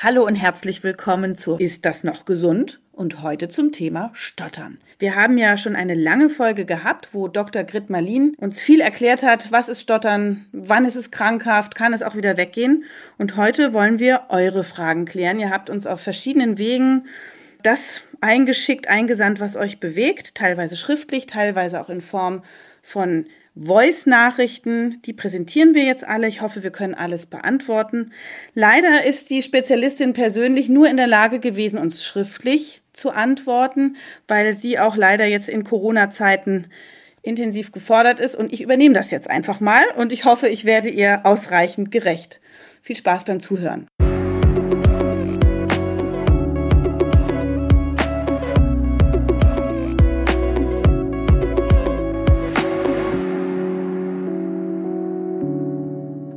Hallo und herzlich willkommen zu Ist das noch gesund? Und heute zum Thema Stottern. Wir haben ja schon eine lange Folge gehabt, wo Dr. Grit Malin uns viel erklärt hat, was ist Stottern, wann ist es krankhaft, kann es auch wieder weggehen. Und heute wollen wir eure Fragen klären. Ihr habt uns auf verschiedenen Wegen das eingeschickt, eingesandt, was euch bewegt, teilweise schriftlich, teilweise auch in Form von Voice-Nachrichten, die präsentieren wir jetzt alle. Ich hoffe, wir können alles beantworten. Leider ist die Spezialistin persönlich nur in der Lage gewesen, uns schriftlich zu antworten, weil sie auch leider jetzt in Corona-Zeiten intensiv gefordert ist. Und ich übernehme das jetzt einfach mal und ich hoffe, ich werde ihr ausreichend gerecht. Viel Spaß beim Zuhören.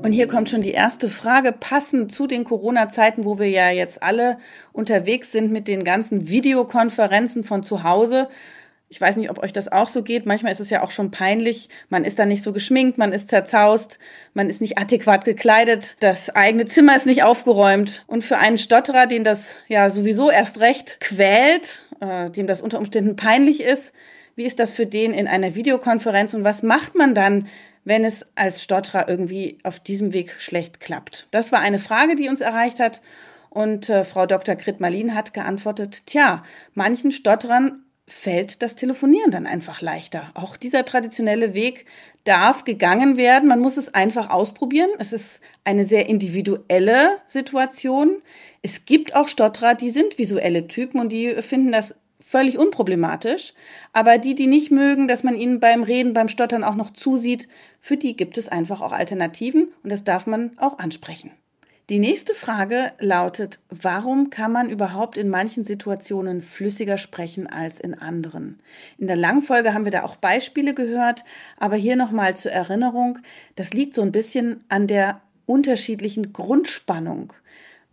Und hier kommt schon die erste Frage, passend zu den Corona-Zeiten, wo wir ja jetzt alle unterwegs sind mit den ganzen Videokonferenzen von zu Hause. Ich weiß nicht, ob euch das auch so geht. Manchmal ist es ja auch schon peinlich. Man ist dann nicht so geschminkt, man ist zerzaust, man ist nicht adäquat gekleidet, das eigene Zimmer ist nicht aufgeräumt. Und für einen Stotterer, den das ja sowieso erst recht quält, äh, dem das unter Umständen peinlich ist, wie ist das für den in einer Videokonferenz und was macht man dann, wenn es als Stotterer irgendwie auf diesem Weg schlecht klappt? Das war eine Frage, die uns erreicht hat. Und äh, Frau Dr. Grit-Malin hat geantwortet, tja, manchen Stotterern fällt das Telefonieren dann einfach leichter. Auch dieser traditionelle Weg darf gegangen werden. Man muss es einfach ausprobieren. Es ist eine sehr individuelle Situation. Es gibt auch Stotterer, die sind visuelle Typen und die finden das völlig unproblematisch. Aber die, die nicht mögen, dass man ihnen beim Reden, beim Stottern auch noch zusieht, für die gibt es einfach auch Alternativen und das darf man auch ansprechen. Die nächste Frage lautet, warum kann man überhaupt in manchen Situationen flüssiger sprechen als in anderen? In der Langfolge haben wir da auch Beispiele gehört, aber hier nochmal zur Erinnerung, das liegt so ein bisschen an der unterschiedlichen Grundspannung.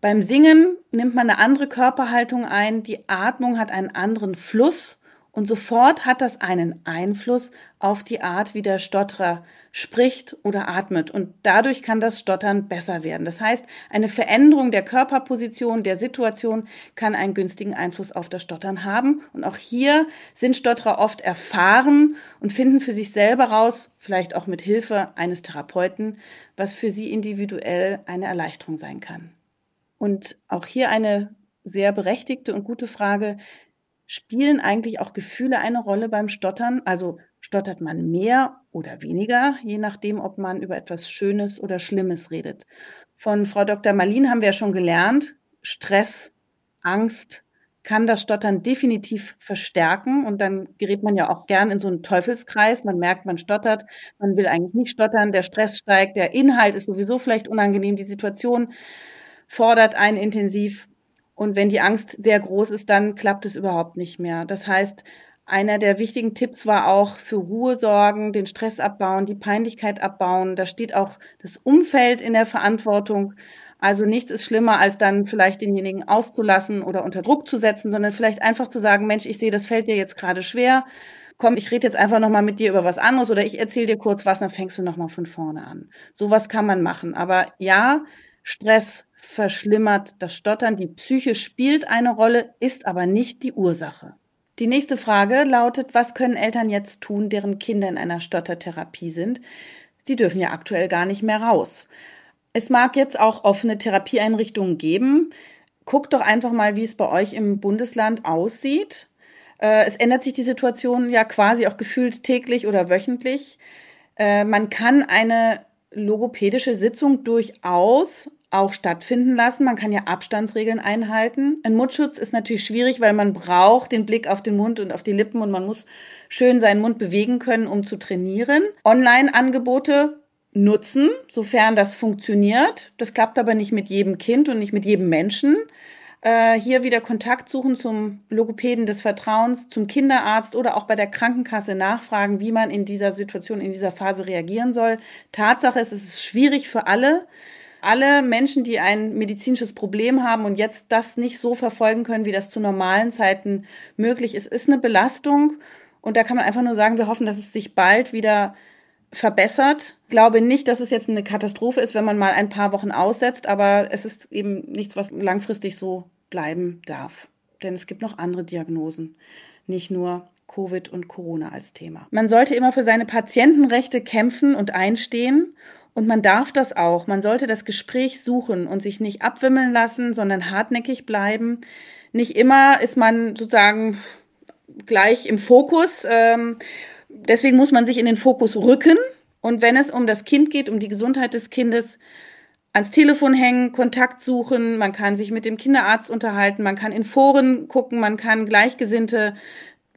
Beim Singen nimmt man eine andere Körperhaltung ein, die Atmung hat einen anderen Fluss und sofort hat das einen Einfluss auf die Art, wie der Stotterer spricht oder atmet. Und dadurch kann das Stottern besser werden. Das heißt, eine Veränderung der Körperposition, der Situation kann einen günstigen Einfluss auf das Stottern haben. Und auch hier sind Stotterer oft erfahren und finden für sich selber raus, vielleicht auch mit Hilfe eines Therapeuten, was für sie individuell eine Erleichterung sein kann. Und auch hier eine sehr berechtigte und gute Frage. Spielen eigentlich auch Gefühle eine Rolle beim Stottern? Also stottert man mehr oder weniger, je nachdem, ob man über etwas Schönes oder Schlimmes redet. Von Frau Dr. Malin haben wir ja schon gelernt, Stress, Angst kann das Stottern definitiv verstärken und dann gerät man ja auch gern in so einen Teufelskreis. Man merkt, man stottert, man will eigentlich nicht stottern, der Stress steigt, der Inhalt ist sowieso vielleicht unangenehm, die Situation fordert einen intensiv. Und wenn die Angst sehr groß ist, dann klappt es überhaupt nicht mehr. Das heißt, einer der wichtigen Tipps war auch für Ruhe sorgen, den Stress abbauen, die Peinlichkeit abbauen. Da steht auch das Umfeld in der Verantwortung. Also nichts ist schlimmer, als dann vielleicht denjenigen auszulassen oder unter Druck zu setzen, sondern vielleicht einfach zu sagen, Mensch, ich sehe, das fällt dir jetzt gerade schwer. Komm, ich rede jetzt einfach nochmal mit dir über was anderes oder ich erzähle dir kurz was, dann fängst du nochmal von vorne an. Sowas kann man machen. Aber ja, Stress verschlimmert das Stottern. Die Psyche spielt eine Rolle, ist aber nicht die Ursache. Die nächste Frage lautet, was können Eltern jetzt tun, deren Kinder in einer Stottertherapie sind? Sie dürfen ja aktuell gar nicht mehr raus. Es mag jetzt auch offene Therapieeinrichtungen geben. Guckt doch einfach mal, wie es bei euch im Bundesland aussieht. Äh, es ändert sich die Situation ja quasi auch gefühlt täglich oder wöchentlich. Äh, man kann eine logopädische Sitzung durchaus auch stattfinden lassen. Man kann ja Abstandsregeln einhalten. Ein Mundschutz ist natürlich schwierig, weil man braucht den Blick auf den Mund und auf die Lippen und man muss schön seinen Mund bewegen können, um zu trainieren. Online-Angebote nutzen, sofern das funktioniert. Das klappt aber nicht mit jedem Kind und nicht mit jedem Menschen. Äh, hier wieder Kontakt suchen zum Logopäden des Vertrauens, zum Kinderarzt oder auch bei der Krankenkasse nachfragen, wie man in dieser Situation, in dieser Phase reagieren soll. Tatsache ist, es ist schwierig für alle alle Menschen, die ein medizinisches Problem haben und jetzt das nicht so verfolgen können, wie das zu normalen Zeiten möglich ist, ist eine Belastung. Und da kann man einfach nur sagen, wir hoffen, dass es sich bald wieder verbessert. Glaube nicht, dass es jetzt eine Katastrophe ist, wenn man mal ein paar Wochen aussetzt, aber es ist eben nichts, was langfristig so bleiben darf. Denn es gibt noch andere Diagnosen, nicht nur Covid und Corona als Thema. Man sollte immer für seine Patientenrechte kämpfen und einstehen und man darf das auch. Man sollte das Gespräch suchen und sich nicht abwimmeln lassen, sondern hartnäckig bleiben. Nicht immer ist man sozusagen gleich im Fokus. Ähm, deswegen muss man sich in den Fokus rücken. Und wenn es um das Kind geht, um die Gesundheit des Kindes, ans Telefon hängen, Kontakt suchen, man kann sich mit dem Kinderarzt unterhalten, man kann in Foren gucken, man kann Gleichgesinnte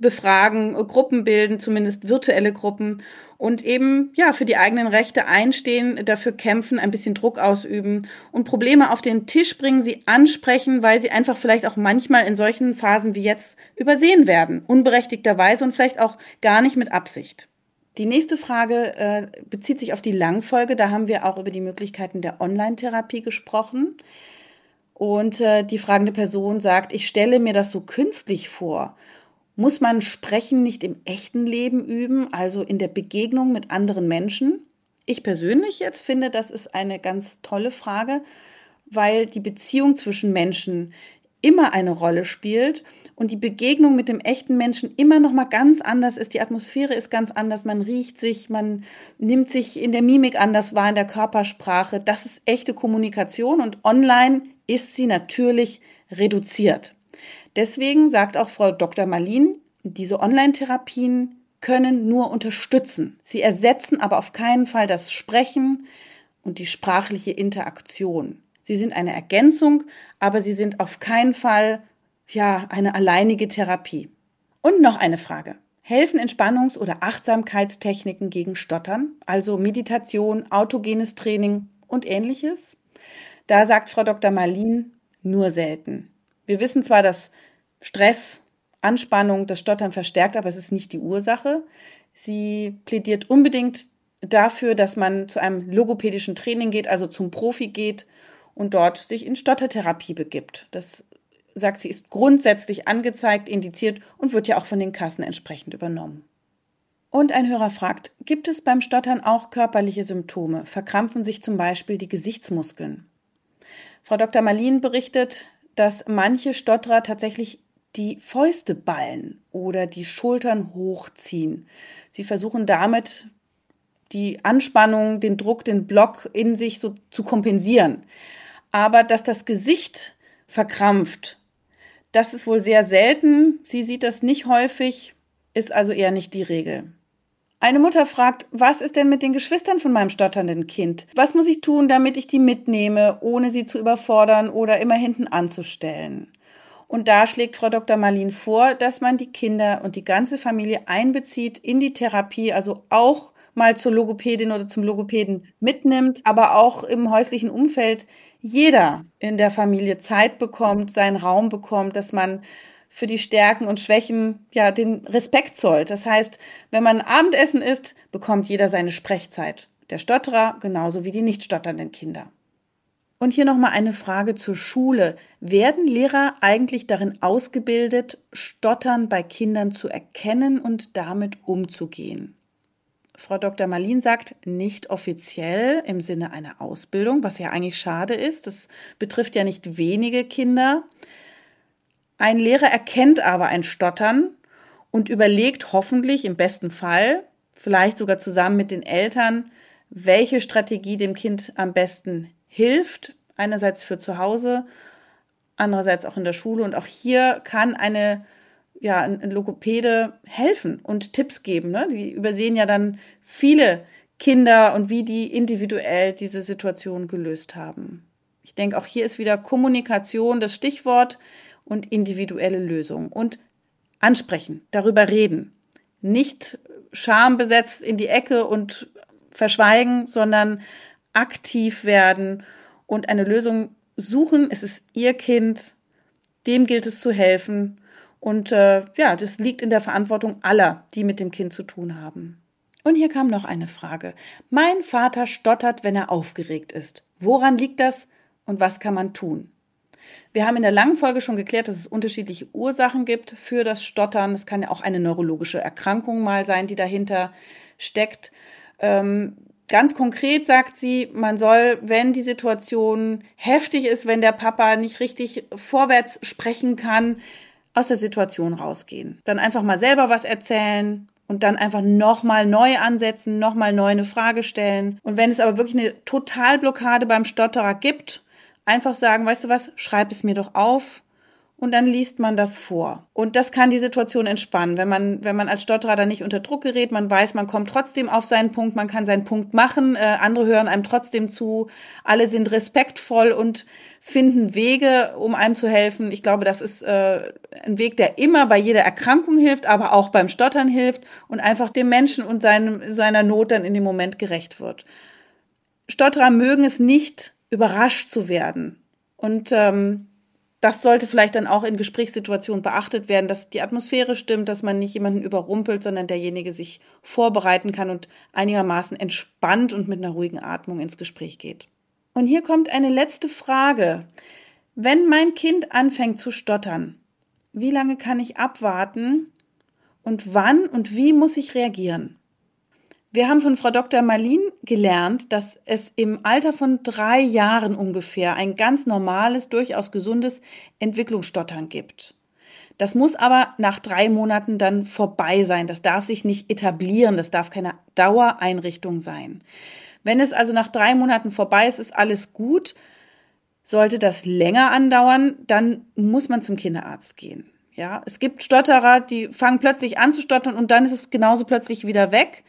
befragen, Gruppen bilden, zumindest virtuelle Gruppen und eben ja für die eigenen Rechte einstehen, dafür kämpfen, ein bisschen Druck ausüben und Probleme auf den Tisch bringen, sie ansprechen, weil sie einfach vielleicht auch manchmal in solchen Phasen wie jetzt übersehen werden, unberechtigterweise und vielleicht auch gar nicht mit Absicht. Die nächste Frage äh, bezieht sich auf die Langfolge. Da haben wir auch über die Möglichkeiten der Online-Therapie gesprochen. Und äh, die fragende Person sagt, ich stelle mir das so künstlich vor muss man Sprechen nicht im echten Leben üben, also in der Begegnung mit anderen Menschen? Ich persönlich jetzt finde, das ist eine ganz tolle Frage, weil die Beziehung zwischen Menschen immer eine Rolle spielt und die Begegnung mit dem echten Menschen immer noch mal ganz anders ist. Die Atmosphäre ist ganz anders. Man riecht sich, man nimmt sich in der Mimik anders wahr, in der Körpersprache. Das ist echte Kommunikation und online ist sie natürlich reduziert. Deswegen sagt auch Frau Dr. Malin, diese Online-Therapien können nur unterstützen. Sie ersetzen aber auf keinen Fall das Sprechen und die sprachliche Interaktion. Sie sind eine Ergänzung, aber sie sind auf keinen Fall ja eine alleinige Therapie. Und noch eine Frage. Helfen Entspannungs- oder Achtsamkeitstechniken gegen Stottern, also Meditation, autogenes Training und ähnliches? Da sagt Frau Dr. Marlin nur selten. Wir wissen zwar, dass Stress, Anspannung das Stottern verstärkt, aber es ist nicht die Ursache. Sie plädiert unbedingt dafür, dass man zu einem logopädischen Training geht, also zum Profi geht und dort sich in Stottertherapie begibt. Das sagt sie, ist grundsätzlich angezeigt, indiziert und wird ja auch von den Kassen entsprechend übernommen. Und ein Hörer fragt, gibt es beim Stottern auch körperliche Symptome? Verkrampfen sich zum Beispiel die Gesichtsmuskeln? Frau Dr. Marlin berichtet, dass manche Stotterer tatsächlich die Fäuste ballen oder die Schultern hochziehen. Sie versuchen damit die Anspannung, den Druck, den Block in sich so zu kompensieren. Aber dass das Gesicht verkrampft, das ist wohl sehr selten. Sie sieht das nicht häufig, ist also eher nicht die Regel. Eine Mutter fragt, was ist denn mit den Geschwistern von meinem stotternden Kind? Was muss ich tun, damit ich die mitnehme, ohne sie zu überfordern oder immer hinten anzustellen? Und da schlägt Frau Dr. Marlin vor, dass man die Kinder und die ganze Familie einbezieht in die Therapie, also auch mal zur Logopädin oder zum Logopäden mitnimmt, aber auch im häuslichen Umfeld jeder in der Familie Zeit bekommt, seinen Raum bekommt, dass man für die Stärken und Schwächen ja den Respekt zollt. Das heißt, wenn man Abendessen isst, bekommt jeder seine Sprechzeit. Der Stotterer genauso wie die nicht stotternden Kinder. Und hier nochmal eine Frage zur Schule. Werden Lehrer eigentlich darin ausgebildet, Stottern bei Kindern zu erkennen und damit umzugehen? Frau Dr. Marlin sagt, nicht offiziell im Sinne einer Ausbildung, was ja eigentlich schade ist. Das betrifft ja nicht wenige Kinder. Ein Lehrer erkennt aber ein Stottern und überlegt hoffentlich im besten Fall, vielleicht sogar zusammen mit den Eltern, welche Strategie dem Kind am besten hilft. Einerseits für zu Hause, andererseits auch in der Schule. Und auch hier kann eine ja, ein Logopäde helfen und Tipps geben. Ne? Die übersehen ja dann viele Kinder und wie die individuell diese Situation gelöst haben. Ich denke, auch hier ist wieder Kommunikation das Stichwort und individuelle Lösungen und ansprechen, darüber reden. Nicht schambesetzt in die Ecke und verschweigen, sondern aktiv werden und eine Lösung suchen. Es ist ihr Kind, dem gilt es zu helfen. Und äh, ja, das liegt in der Verantwortung aller, die mit dem Kind zu tun haben. Und hier kam noch eine Frage. Mein Vater stottert, wenn er aufgeregt ist. Woran liegt das und was kann man tun? Wir haben in der langen Folge schon geklärt, dass es unterschiedliche Ursachen gibt für das Stottern. Es kann ja auch eine neurologische Erkrankung mal sein, die dahinter steckt. Ähm, ganz konkret sagt sie, man soll, wenn die Situation heftig ist, wenn der Papa nicht richtig vorwärts sprechen kann, aus der Situation rausgehen. Dann einfach mal selber was erzählen, und dann einfach nochmal neu ansetzen, nochmal neu eine Frage stellen. Und wenn es aber wirklich eine Totalblockade beim Stotterer gibt, einfach sagen, weißt du was, schreib es mir doch auf und dann liest man das vor. Und das kann die Situation entspannen, wenn man, wenn man als Stotterer dann nicht unter Druck gerät, man weiß, man kommt trotzdem auf seinen Punkt, man kann seinen Punkt machen, äh, andere hören einem trotzdem zu, alle sind respektvoll und finden Wege, um einem zu helfen. Ich glaube, das ist äh, ein Weg, der immer bei jeder Erkrankung hilft, aber auch beim Stottern hilft und einfach dem Menschen und seinem, seiner Not dann in dem Moment gerecht wird. Stotterer mögen es nicht, überrascht zu werden. Und ähm, das sollte vielleicht dann auch in Gesprächssituationen beachtet werden, dass die Atmosphäre stimmt, dass man nicht jemanden überrumpelt, sondern derjenige sich vorbereiten kann und einigermaßen entspannt und mit einer ruhigen Atmung ins Gespräch geht. Und hier kommt eine letzte Frage. Wenn mein Kind anfängt zu stottern, wie lange kann ich abwarten und wann und wie muss ich reagieren? Wir haben von Frau Dr. Marlin gelernt, dass es im Alter von drei Jahren ungefähr ein ganz normales, durchaus gesundes Entwicklungsstottern gibt. Das muss aber nach drei Monaten dann vorbei sein. Das darf sich nicht etablieren. Das darf keine Dauereinrichtung sein. Wenn es also nach drei Monaten vorbei ist, ist alles gut. Sollte das länger andauern, dann muss man zum Kinderarzt gehen. Ja, es gibt Stotterer, die fangen plötzlich an zu stottern und dann ist es genauso plötzlich wieder weg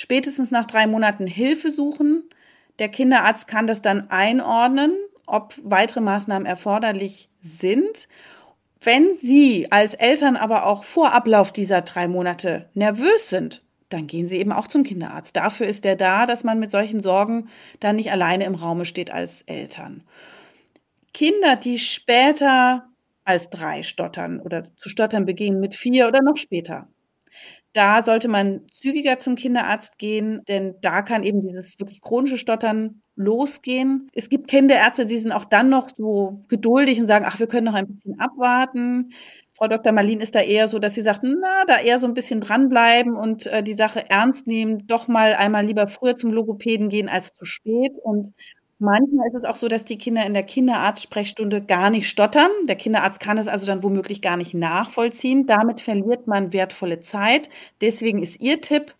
spätestens nach drei Monaten Hilfe suchen. Der Kinderarzt kann das dann einordnen, ob weitere Maßnahmen erforderlich sind. Wenn Sie als Eltern aber auch vor Ablauf dieser drei Monate nervös sind, dann gehen Sie eben auch zum Kinderarzt. Dafür ist er da, dass man mit solchen Sorgen dann nicht alleine im Raume steht als Eltern. Kinder, die später als drei stottern oder zu stottern beginnen mit vier oder noch später, da sollte man zügiger zum Kinderarzt gehen, denn da kann eben dieses wirklich chronische Stottern losgehen. Es gibt Kinderärzte, die sind auch dann noch so geduldig und sagen, ach, wir können noch ein bisschen abwarten. Frau Dr. Marlin ist da eher so, dass sie sagt, na, da eher so ein bisschen dranbleiben und äh, die Sache ernst nehmen, doch mal einmal lieber früher zum Logopäden gehen als zu spät und Manchmal ist es auch so, dass die Kinder in der Kinderarztsprechstunde gar nicht stottern. Der Kinderarzt kann es also dann womöglich gar nicht nachvollziehen. Damit verliert man wertvolle Zeit. Deswegen ist Ihr Tipp,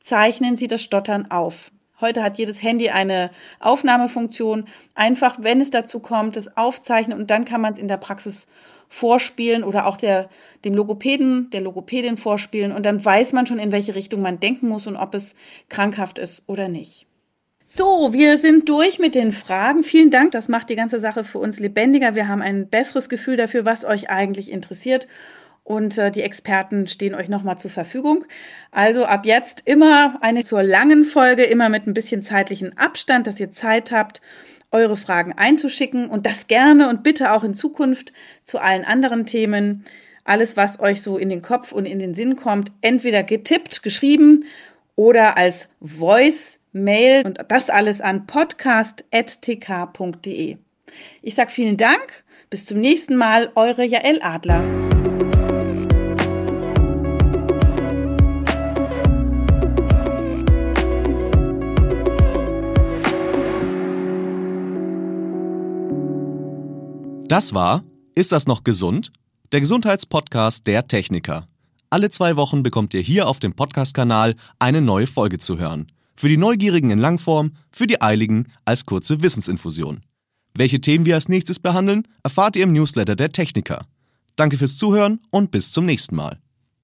zeichnen Sie das Stottern auf. Heute hat jedes Handy eine Aufnahmefunktion. Einfach, wenn es dazu kommt, das aufzeichnen und dann kann man es in der Praxis vorspielen oder auch der, dem Logopäden, der Logopädin vorspielen und dann weiß man schon, in welche Richtung man denken muss und ob es krankhaft ist oder nicht. So, wir sind durch mit den Fragen. Vielen Dank. Das macht die ganze Sache für uns lebendiger. Wir haben ein besseres Gefühl dafür, was euch eigentlich interessiert. Und äh, die Experten stehen euch nochmal zur Verfügung. Also ab jetzt immer eine zur langen Folge, immer mit ein bisschen zeitlichen Abstand, dass ihr Zeit habt, eure Fragen einzuschicken und das gerne und bitte auch in Zukunft zu allen anderen Themen. Alles, was euch so in den Kopf und in den Sinn kommt, entweder getippt, geschrieben oder als Voice Mail und das alles an podcast.tk.de. Ich sage vielen Dank. Bis zum nächsten Mal. Eure Jael Adler. Das war Ist das noch gesund? Der Gesundheitspodcast der Techniker. Alle zwei Wochen bekommt ihr hier auf dem Podcast-Kanal eine neue Folge zu hören. Für die Neugierigen in Langform, für die Eiligen als kurze Wissensinfusion. Welche Themen wir als nächstes behandeln, erfahrt ihr im Newsletter der Techniker. Danke fürs Zuhören und bis zum nächsten Mal.